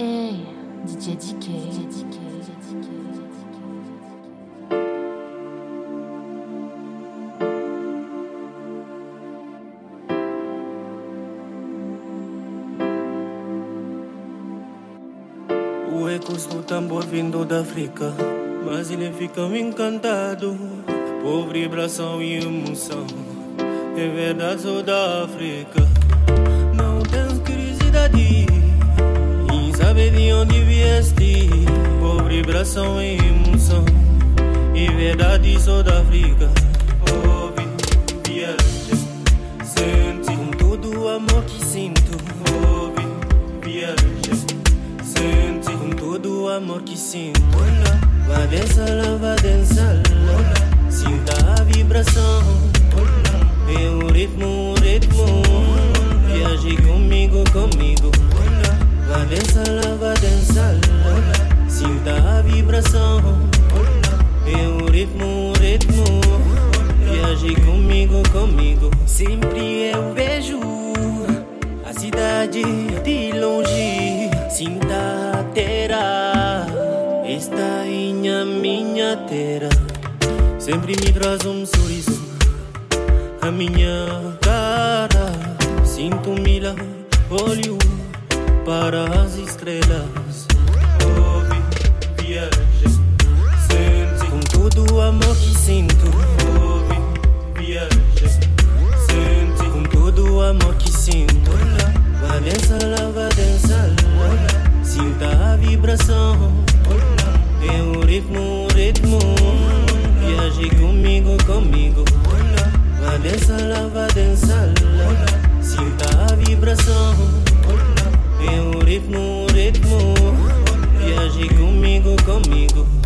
Hey, DJ DK. O ecos do tambor vindo da África, mas ele fica encantado por vibração e emoção. É verdade, sou da África. Não tens curiosidade saber de onde vieste por vibração e emoção. É verdade, sou da África. Ouve, viaja, sente com todo o amor que sinto. Ouve, viaja, sente com todo o amor que sinto. Vá dançar lá, vá dançar lá. Sinta a vibração. É o ritmo, o ritmo. Viaje comigo, comigo. Vá dançar lá. Sinta a vibração. É o ritmo, o ritmo. Viaje comigo, comigo. Sempre eu vejo a cidade de longe. Sinta a terra. Está em a minha terra. Sempre me traz um sorriso. A minha cara. Sinto-me lá. Olho para as estrelas. Ouve, viaja. Sente com todo o amor que sinto. Ouve, viaja. Sente com todo o amor que sinto. Vá dançar lá, vá dançar lá. Sinta a vibração. É o ritmo, o ritmo. Viaje comigo, comigo. Vá dançar lá, vá dançar lá. Sinta a vibração. Ritmo, ritmo. Viaje comigo, comigo.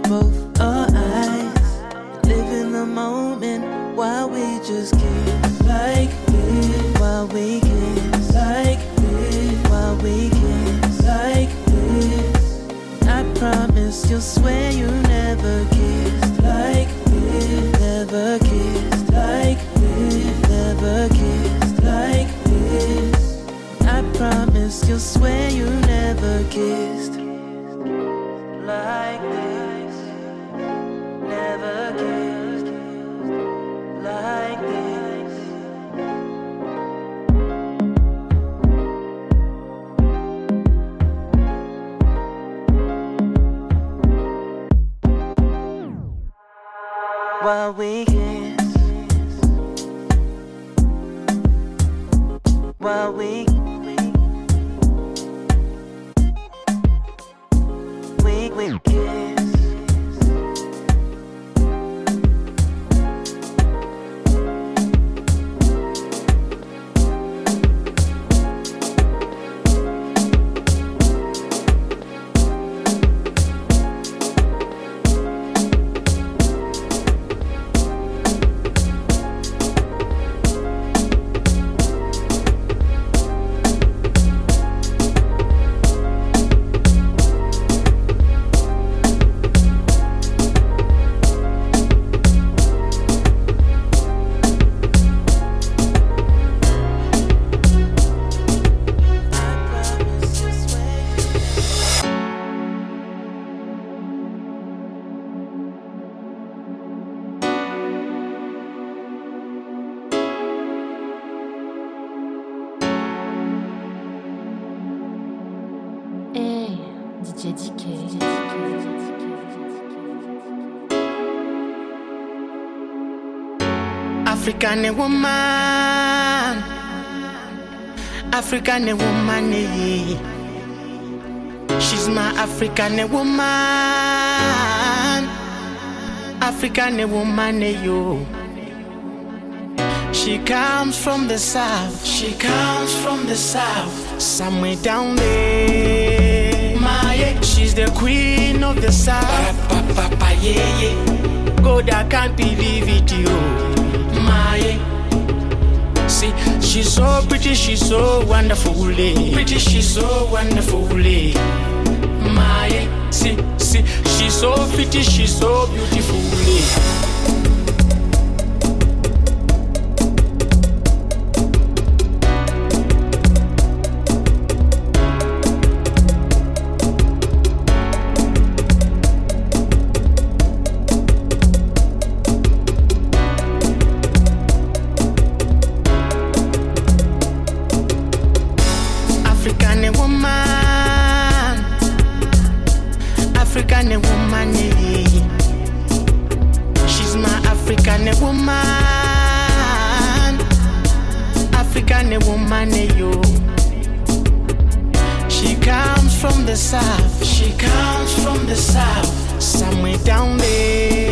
Close both our eyes. Live in the moment while we just kiss like this. While we kiss like this. While we kiss like this. I promise you'll swear you never kissed like this. Never kissed like this. Never kissed like this. I promise you'll swear you never kissed like this. African woman, African woman, eh. she's my African woman, African woman, eh, yo. She comes from the south, she comes from the south, somewhere down there. My, she's the queen of the south. God, I can't believe it, yo. My. See, she's so pretty, she's so wonderful. eh. Pretty, she's so wonderful. eh. My, see, see, she's so pretty, she's so beautiful. eh. The south, she comes from the south, somewhere down there.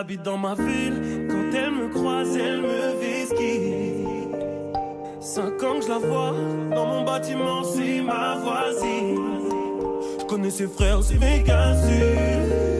Habite dans ma ville, quand elle me croise, elle me whisky. Cinq ans que je la vois, dans mon bâtiment, c'est ma voisine. Je connais ses frères, c'est méga sûr.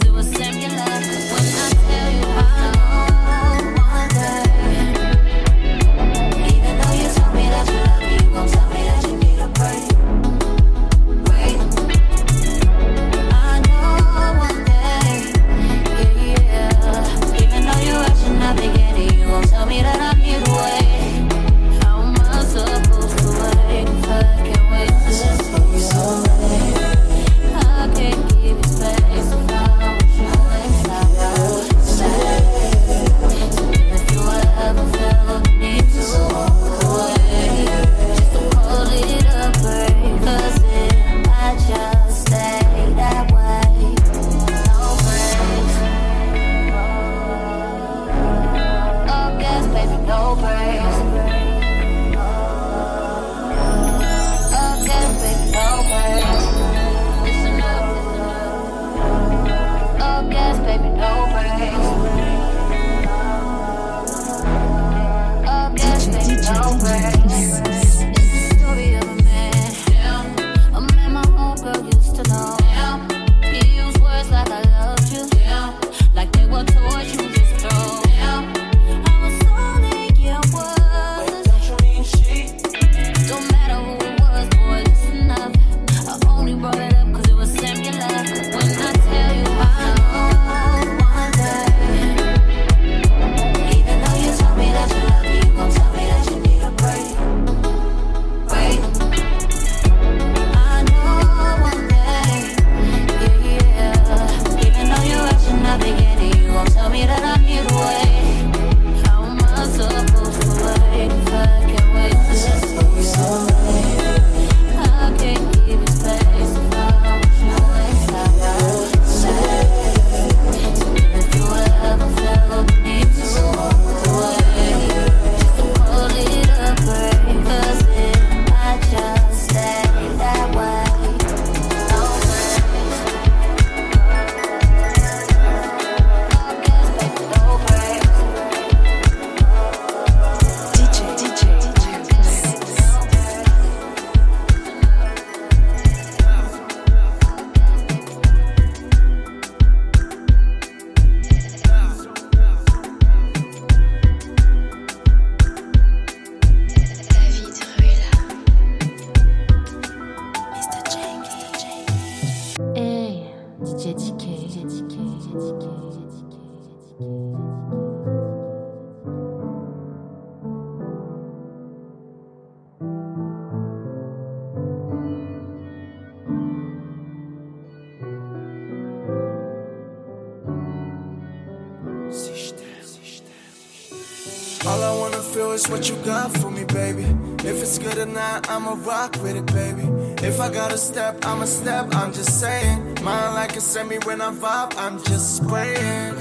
I'ma step, I'm just saying. Mine like a semi when I vibe, I'm just spraying.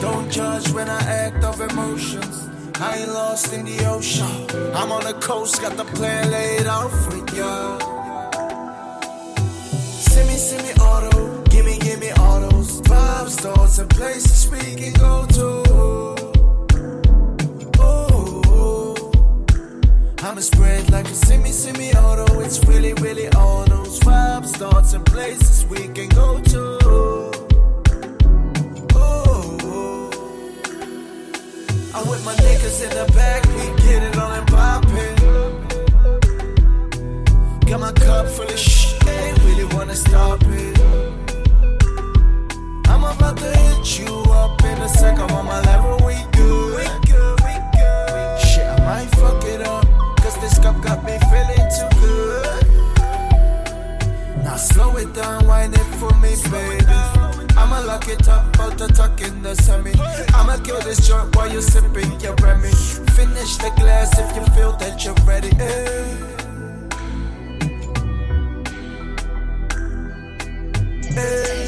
Don't judge when I act of emotions. I ain't lost in the ocean. I'm on the coast, got the plan laid out for ya. Send me, send me auto, gimme, gimme autos. Vibes, thoughts, and places we can go to. I'ma spread like a semi, semi auto. It's really, really all those vibes, thoughts, and places we can go to. Ooh, I'm with my niggas in the back, we get it on and poppin'. Got my cup full of shit, ain't really wanna stop it. I'm about to hit you up in a sec, I'm on my level. We got me feeling too good. Now slow it down, wind it for me, baby. I'ma lock it up, about to tuck in the semi. I'ma kill this joint while you're sipping your Remy. Finish the glass if you feel that you're ready. eh. Eh.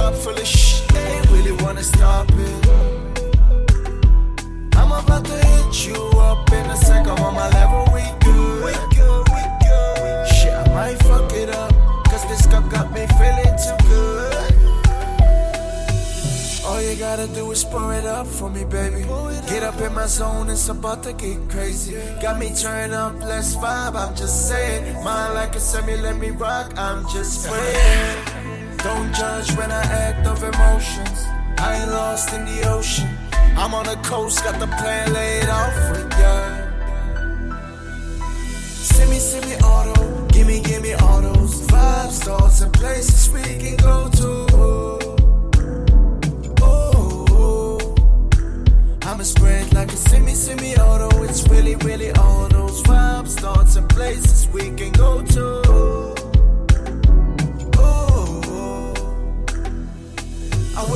Cup full of shit, ain't really wanna stop it. I'm about to hit you up in a second on my level, we good. We good, we good. Shit, I might fuck it up, cause this cup got me feeling too good. All you gotta do is pour it up for me, baby. Get up in my zone, it's about to get crazy. Got me turn up, let's vibe, I'm just saying. Mine like a semi, let me rock, I'm just praying. Don't judge when I act of emotions. I ain't lost in the ocean. I'm on the coast, got the plan laid out for ya. Send me, send me auto, gimme, gimme autos. Vibes, thoughts, and places we can go to. Ooh, I'ma spread like a semi, semi auto. It's really, really all those vibes, thoughts, and places we can go to.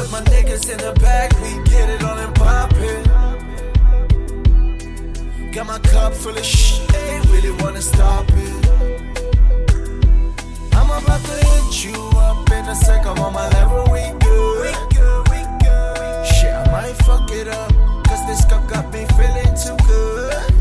With my niggas in the back, we get it on and poppin'. Got my cup full of shit, ain't really wanna stop it. I'm about to hit you up in a sec, I'm on my level, we good. We good, we good. Shit, I might fuck it up, cause this cup got me feeling too good.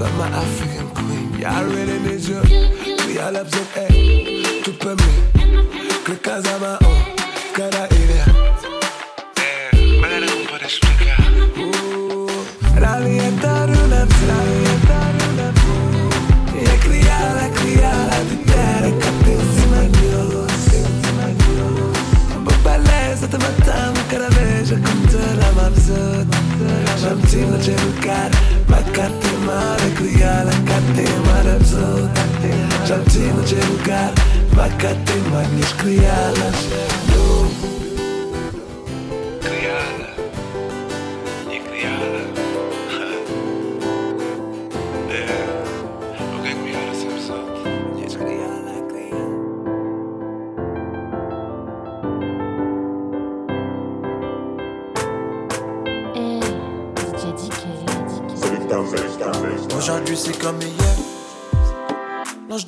Without my African queen. Yeah, I really need you. Real absent, hey, tu peux me. Casa ma oh, cada idea. É, mas era como para explicar. Ravientar una ravientar una E a criada, criada de terra, capíssima Deus. Por beleza te matamos cada vez a contar a. Já me tive de lugar, mas cate mara, criada, cate mara absurd. Já me tive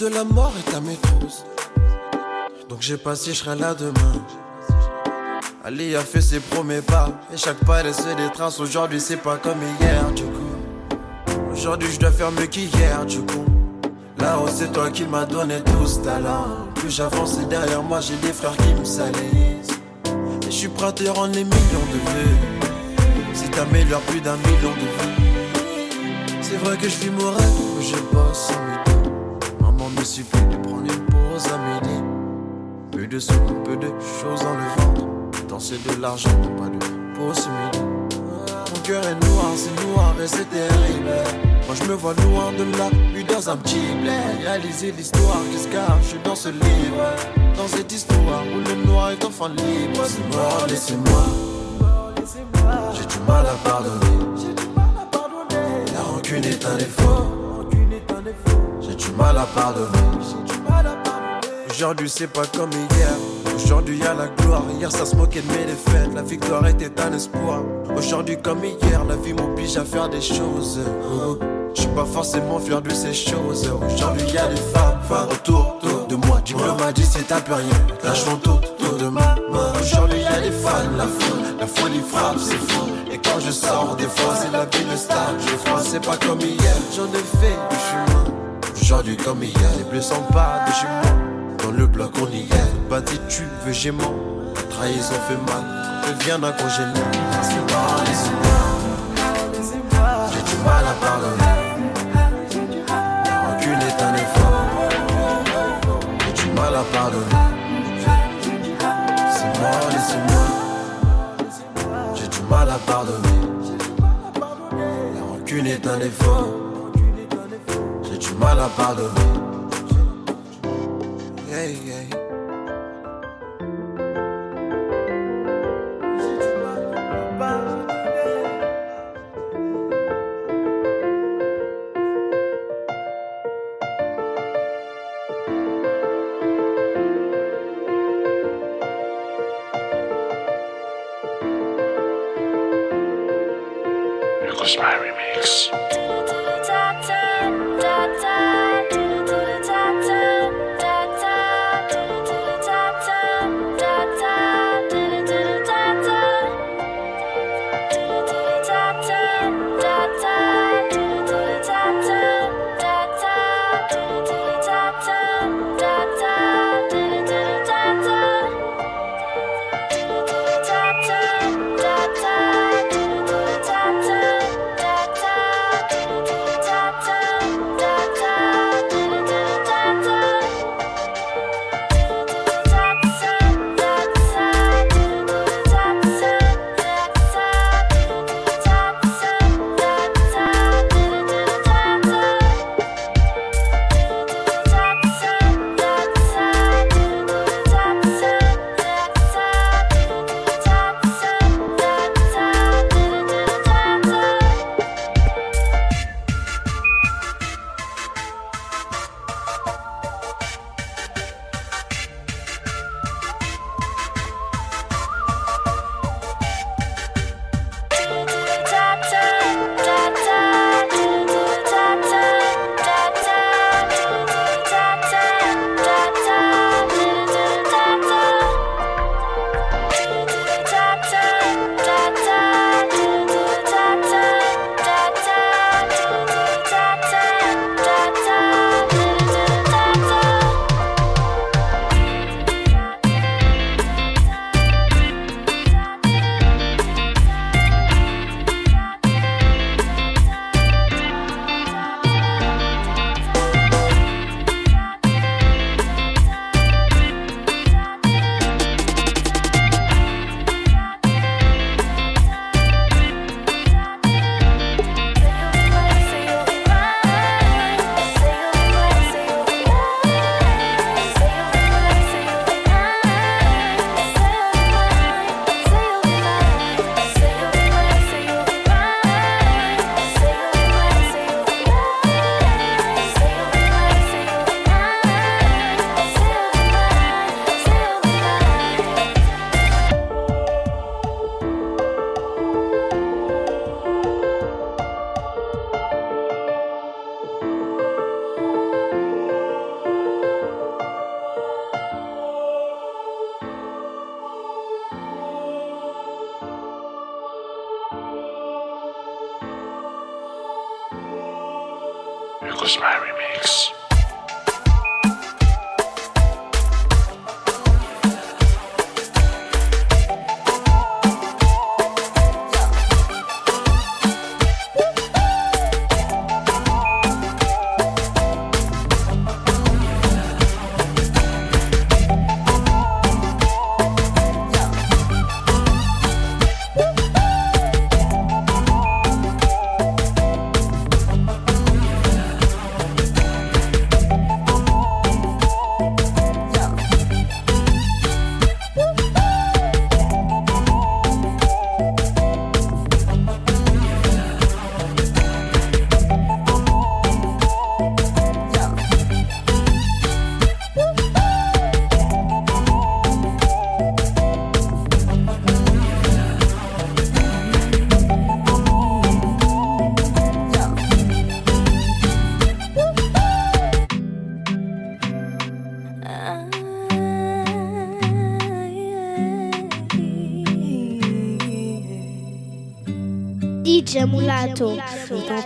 de la mort est à mes. Donc j'ai passé, je serai là demain. Ali a fait ses premiers pas. Et chaque pas laisse des traces. Aujourd'hui c'est pas comme hier du coup. Aujourd'hui je dois faire mieux qu'hier du coup. Là-haut c'est toi qui m'as donné tout ce talent. Plus j'avance et derrière moi j'ai des frères qui me salissent. Et je suis prêt à te rendre les millions de vues. Si t'améliores plus d'un million de vues. C'est vrai que je mon rêve, mais je bosse. Maman me supplie de prendre une pause à midi. Peu de sous, peu de choses dans le ventre. Danser de l'argent, pas de pause midi. Mon cœur est noir, c'est noir et c'est terrible. Moi je me vois loin de là, lui dans un petit bled. Réaliser l'histoire qui se cache dans ce livre. Dans cette histoire où le noir est enfin libre. Mort, laissez-moi. J'ai du mal à pardonner. La rancune est un défaut. Du mal à pardonner. Aujourd'hui c'est pas comme hier. Aujourd'hui y a la gloire. Hier ça se moquait de mes défaites. La victoire était un espoir. Aujourd'hui comme hier, la vie m'oblige à faire des choses. Je suis pas forcément fier de ces choses. Aujourd'hui y a des femmes, autour, autour de moi. Diplomatie c'est t'as plus rien. Lâche mon tout, tout de ma main. Aujourd'hui y a des fans, la foule, la folie frappe, c'est fou. Et quand je sors, des fois c'est la vie de star. Je crois c'est pas comme hier. J'en ai fait du chemin. Aujourd'hui comme hier, les bleus pas de chez moi. Dans le bloc on y est, bâti tu veux gémant. La trahison fait mal, devient un congénère. Laissez-moi, laissez-moi. J'ai du mal à pardonner. La rancune est un effort. J'ai du mal à pardonner. C'est moi, laissez-moi. J'ai du mal à pardonner. La rancune est un effort. Mal à pardonner. Yeah, yeah. Remix.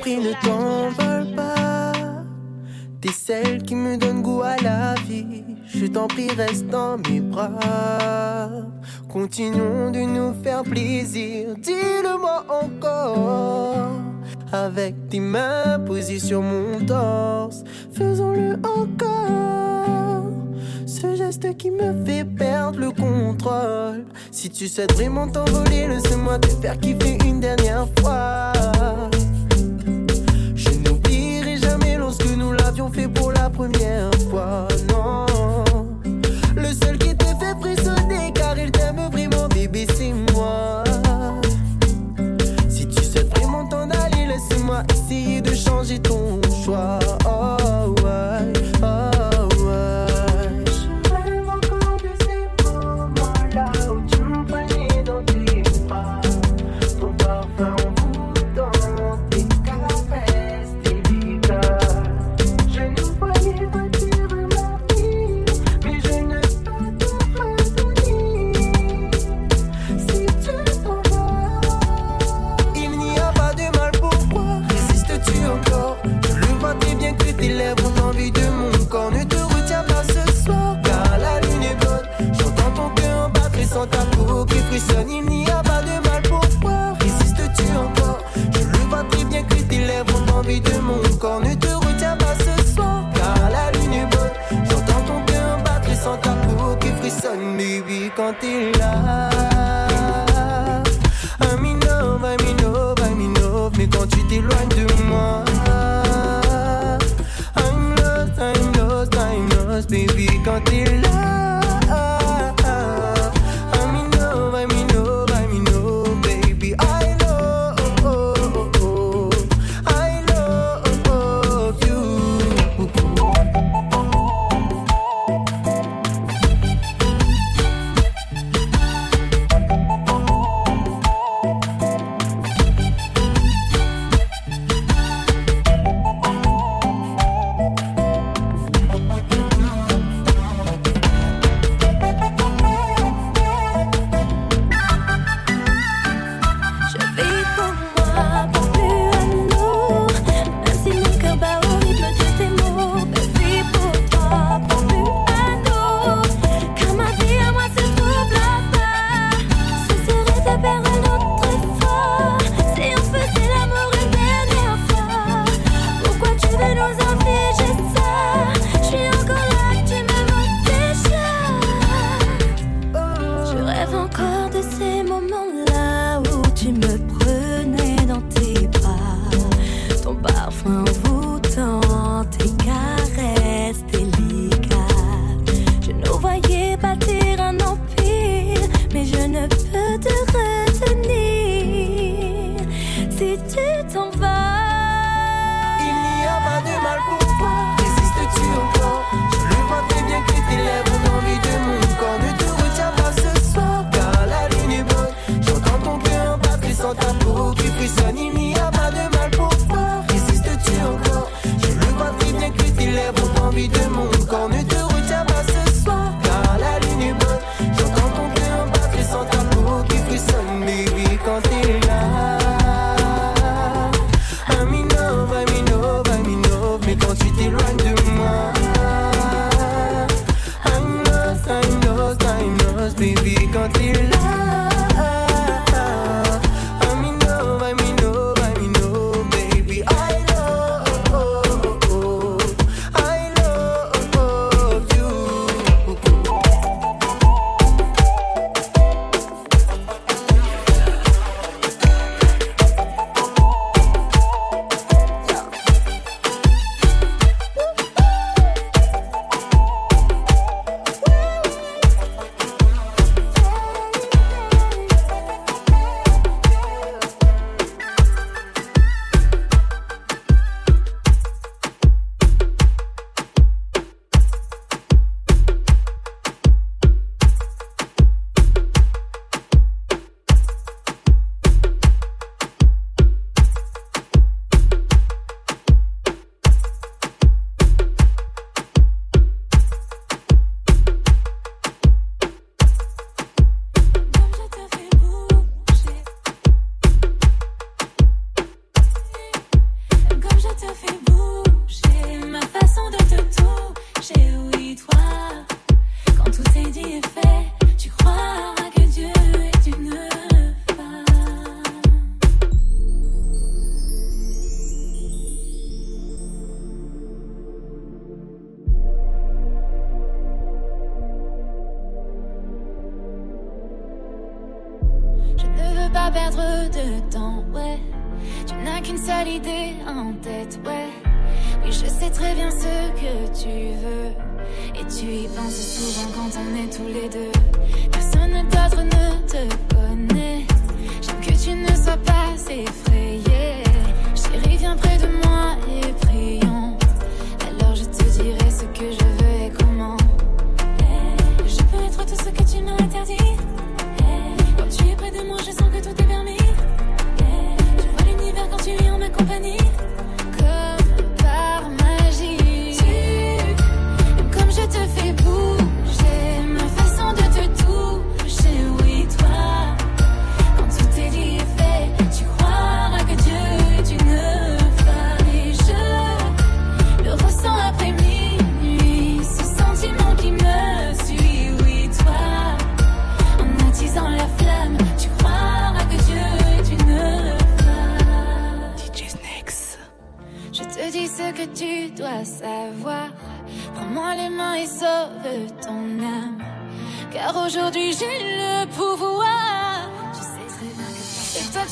Je t'en ne t'envole pas. T'es celle qui me donne goût à la vie. Je t'en prie, reste dans mes bras. Continuons de nous faire plaisir. Dis-le-moi encore. Avec tes mains posées sur mon torse. Faisons-le encore. Ce geste qui me fait perdre le contrôle. Si tu souhaites vraiment t'envoler, laisse-moi te faire kiffer une dernière fois. Fait pour la première fois. Non, le seul qui te fait frissonner, car il t'aime vraiment, bébé, c'est moi. Si tu souhaites vraiment t'en aller, laisse-moi essayer de changer ton choix. Oh,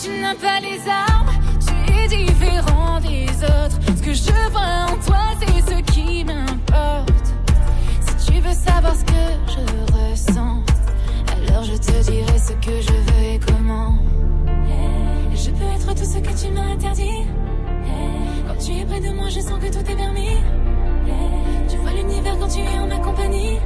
tu n'as pas les armes, tu es différent des autres. Ce que je vois en toi, c'est ce qui m'importe. Si tu veux savoir ce que je ressens, alors je te dirai ce que je veux et comment. Je peux être tout ce que tu m'as interdit. Quand tu es près de moi, je sens que tout est permis. Tu vois l'univers quand tu es en ma compagnie.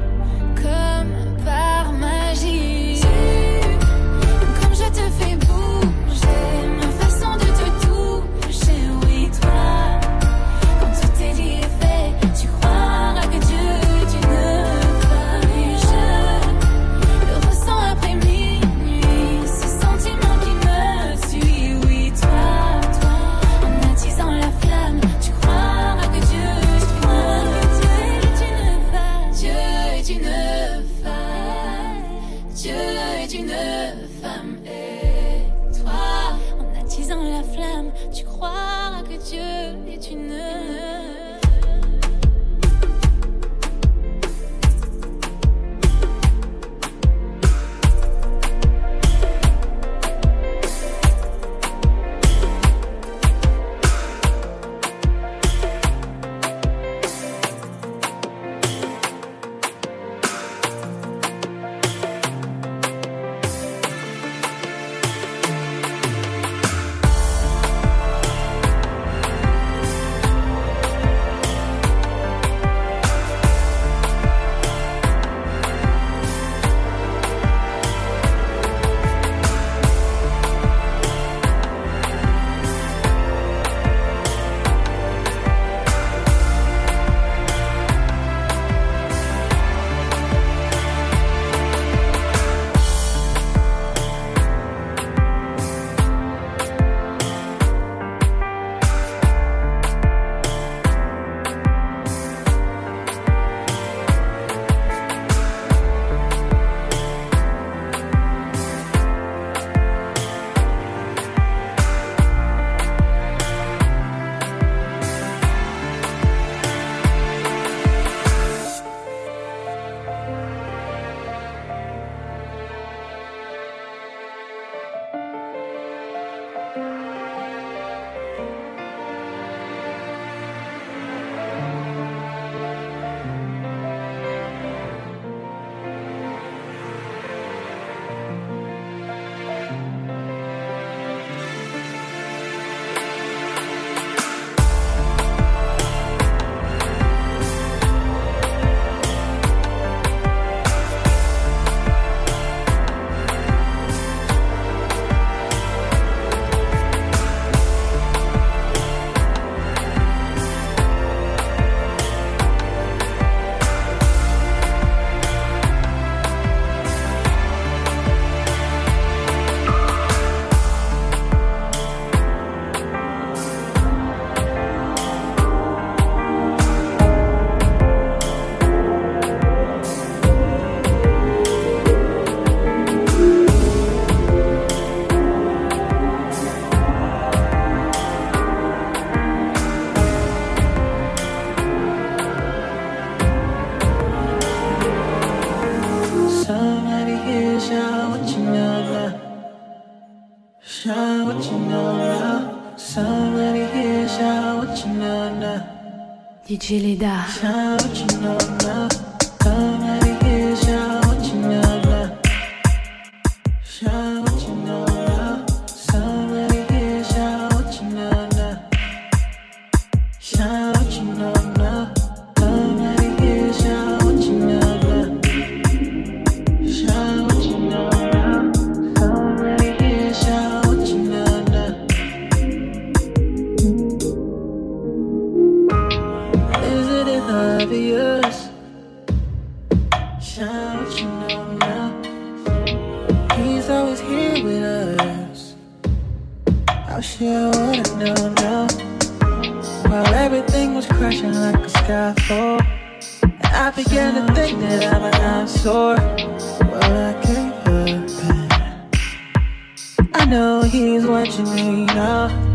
Know he's watching me now.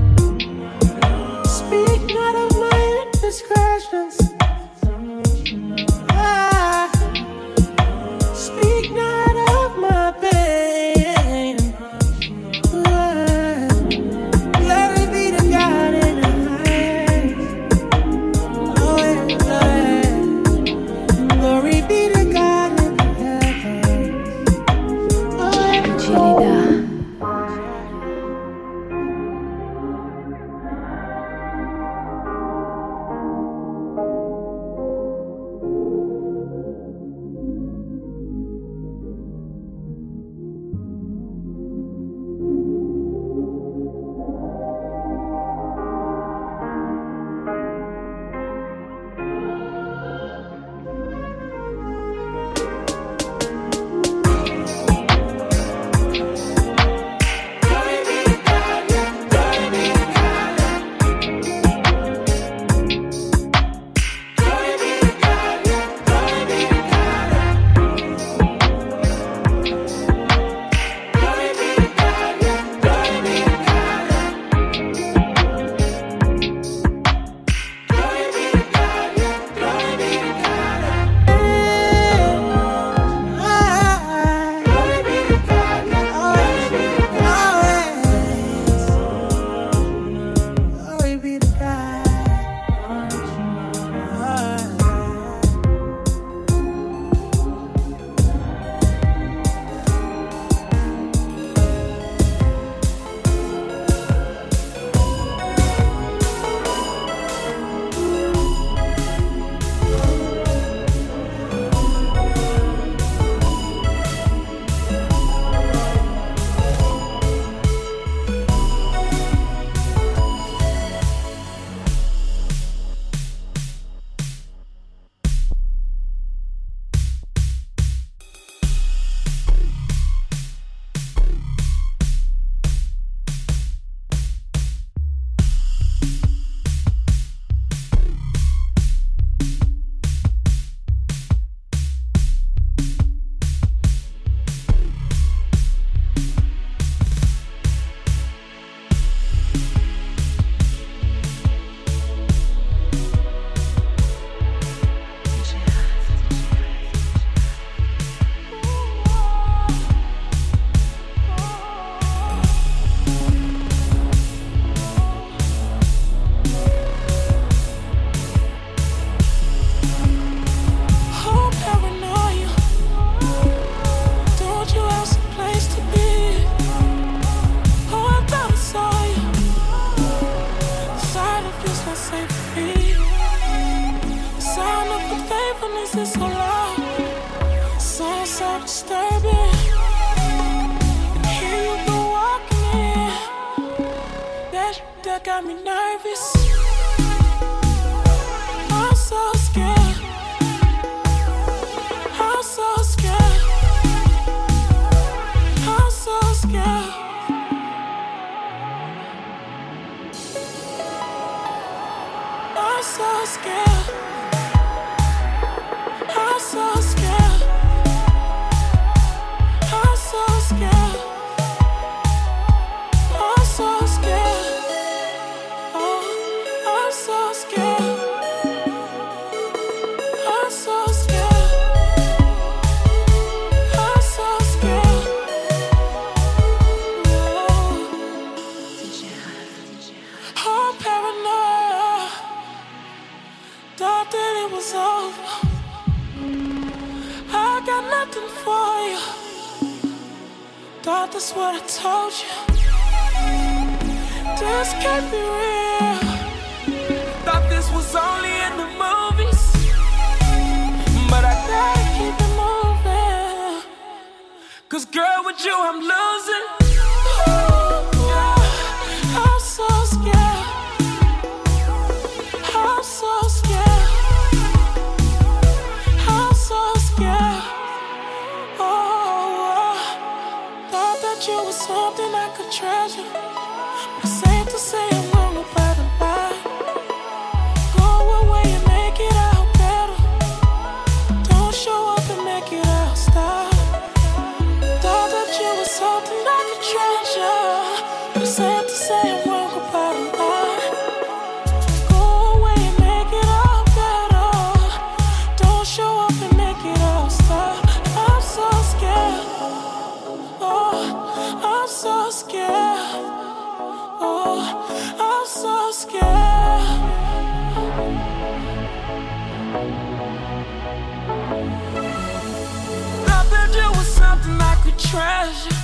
treasure.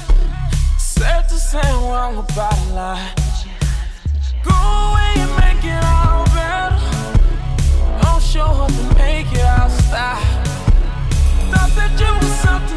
Said to say wrong about a lie. Go away and make it all better. Don't show up and make it all stop. Thought that you were something.